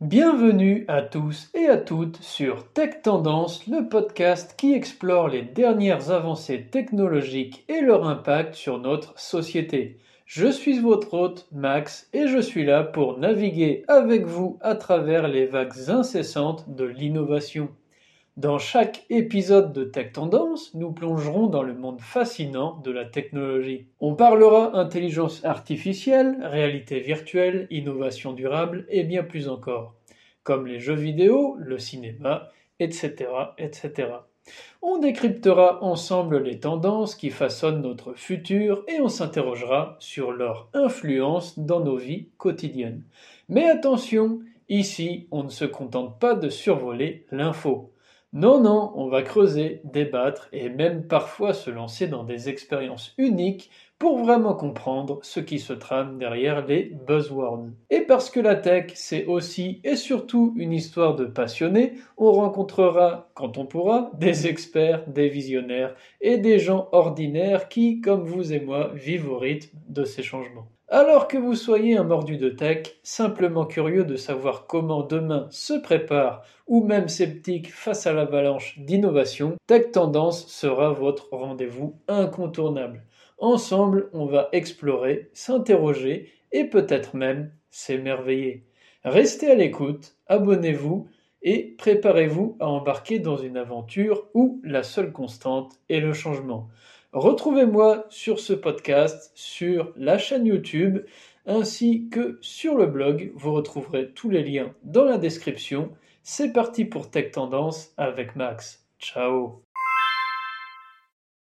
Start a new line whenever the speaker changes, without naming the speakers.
Bienvenue à tous et à toutes sur Tech Tendance, le podcast qui explore les dernières avancées technologiques et leur impact sur notre société. Je suis votre hôte Max et je suis là pour naviguer avec vous à travers les vagues incessantes de l'innovation. Dans chaque épisode de Tech Tendance, nous plongerons dans le monde fascinant de la technologie. On parlera intelligence artificielle, réalité virtuelle, innovation durable et bien plus encore, comme les jeux vidéo, le cinéma, etc., etc. On décryptera ensemble les tendances qui façonnent notre futur et on s'interrogera sur leur influence dans nos vies quotidiennes. Mais attention, ici, on ne se contente pas de survoler l'info. Non, non, on va creuser, débattre et même parfois se lancer dans des expériences uniques pour vraiment comprendre ce qui se trame derrière les buzzwords. Et parce que la tech, c'est aussi et surtout une histoire de passionnés, on rencontrera, quand on pourra, des experts, des visionnaires et des gens ordinaires qui, comme vous et moi, vivent au rythme de ces changements. Alors que vous soyez un mordu de tech, simplement curieux de savoir comment demain se prépare, ou même sceptique face à l'avalanche d'innovation, Tech Tendance sera votre rendez-vous incontournable. Ensemble, on va explorer, s'interroger et peut-être même s'émerveiller. Restez à l'écoute, abonnez-vous et préparez-vous à embarquer dans une aventure où la seule constante est le changement. Retrouvez-moi sur ce podcast, sur la chaîne YouTube, ainsi que sur le blog. Vous retrouverez tous les liens dans la description. C'est parti pour Tech Tendance avec Max. Ciao